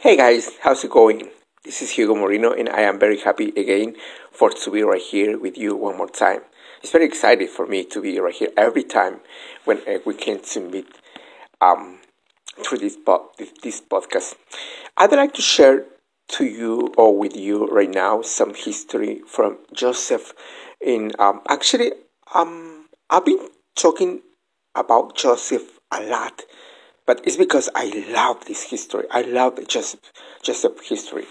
Hey guys, how's it going? This is Hugo Moreno, and I am very happy again for to be right here with you one more time. It's very exciting for me to be right here every time when uh, we can meet um, through this, po- this podcast. I'd like to share to you or with you right now some history from Joseph. In um, actually, um, I've been talking about Joseph a lot but it's because I love this history. I love Joseph, Joseph history,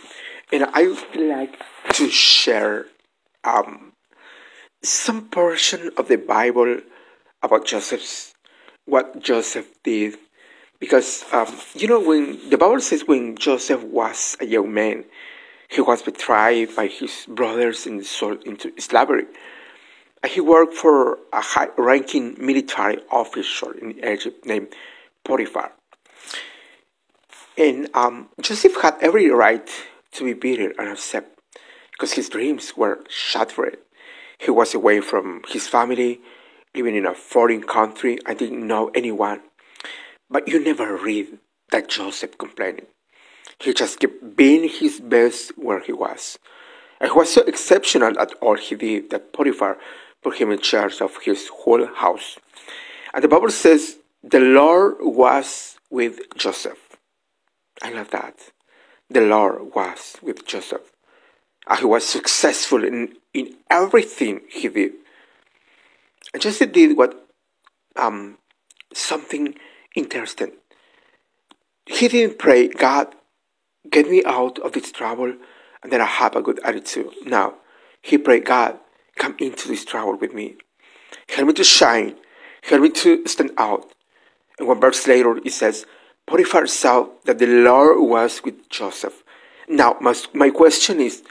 and I would like to share um, some portion of the Bible about Joseph's what Joseph did, because um, you know when the Bible says when Joseph was a young man, he was betrayed by his brothers and sold into slavery. He worked for a high-ranking military official in Egypt named Potiphar. And um, Joseph had every right to be bitter and upset because his dreams were shattered. He was away from his family, living in a foreign country. I didn't know anyone. But you never read that Joseph complaining. He just kept being his best where he was. And he was so exceptional at all he did that Potiphar put him in charge of his whole house. And the Bible says the Lord was with Joseph. I love that. The Lord was with Joseph. And he was successful in, in everything he did. And Joseph did what um, something interesting. He didn't pray, God, get me out of this trouble and then I have a good attitude. Now, he prayed, God, come into this trouble with me. Help me to shine. Help me to stand out. And one verse later it says, Potiphar saw that the Lord was with Joseph. Now, my, my question is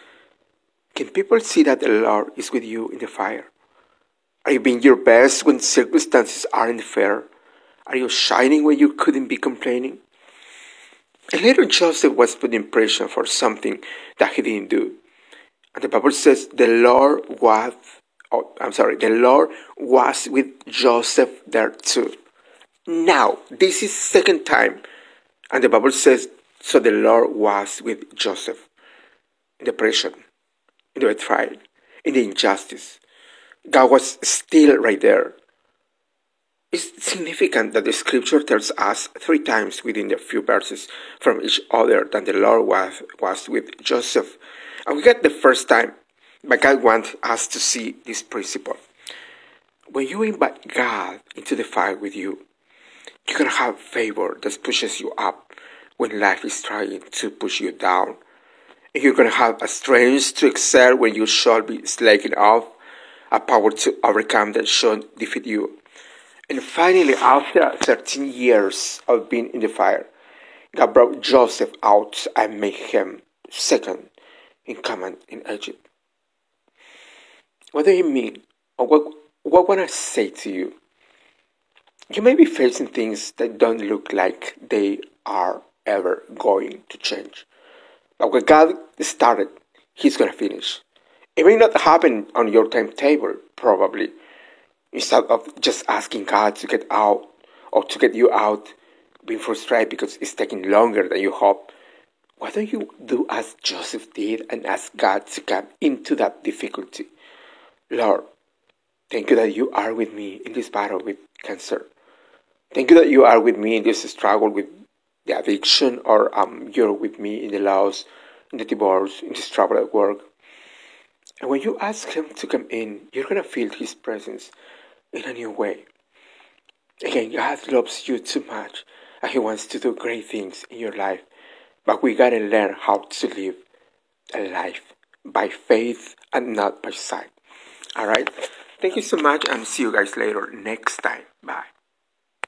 can people see that the Lord is with you in the fire? Are you being your best when circumstances aren't fair? Are you shining when you couldn't be complaining? And later Joseph was put in prison for something that he didn't do. And the Bible says the Lord was, oh, I'm sorry, the Lord was with Joseph there too. Now, this is second time, and the Bible says, so the Lord was with Joseph in the prison, in the trial, in the injustice. God was still right there. It's significant that the scripture tells us three times within a few verses from each other that the Lord was, was with Joseph. And we get the first time, but God wants us to see this principle. When you invite God into the fire with you, you're gonna have favor that pushes you up when life is trying to push you down. And you're gonna have a strength to excel when you should be slacking off, a power to overcome that should defeat you. And finally, after 13 years of being in the fire, God brought Joseph out and made him second in command in Egypt. What do you mean? What, what want I say to you? You may be facing things that don't look like they are ever going to change. But when God started, He's going to finish. It may not happen on your timetable, probably. Instead of just asking God to get out or to get you out, being frustrated because it's taking longer than you hope, why don't you do as Joseph did and ask God to come into that difficulty? Lord, thank you that you are with me in this battle with cancer. Thank you that you are with me in this struggle with the addiction, or um, you're with me in the loss, in the divorce, in this trouble at work. And when you ask Him to come in, you're going to feel His presence in a new way. Again, God loves you too much, and He wants to do great things in your life. But we got to learn how to live a life by faith and not by sight. All right? Thank you so much, and see you guys later next time. Bye.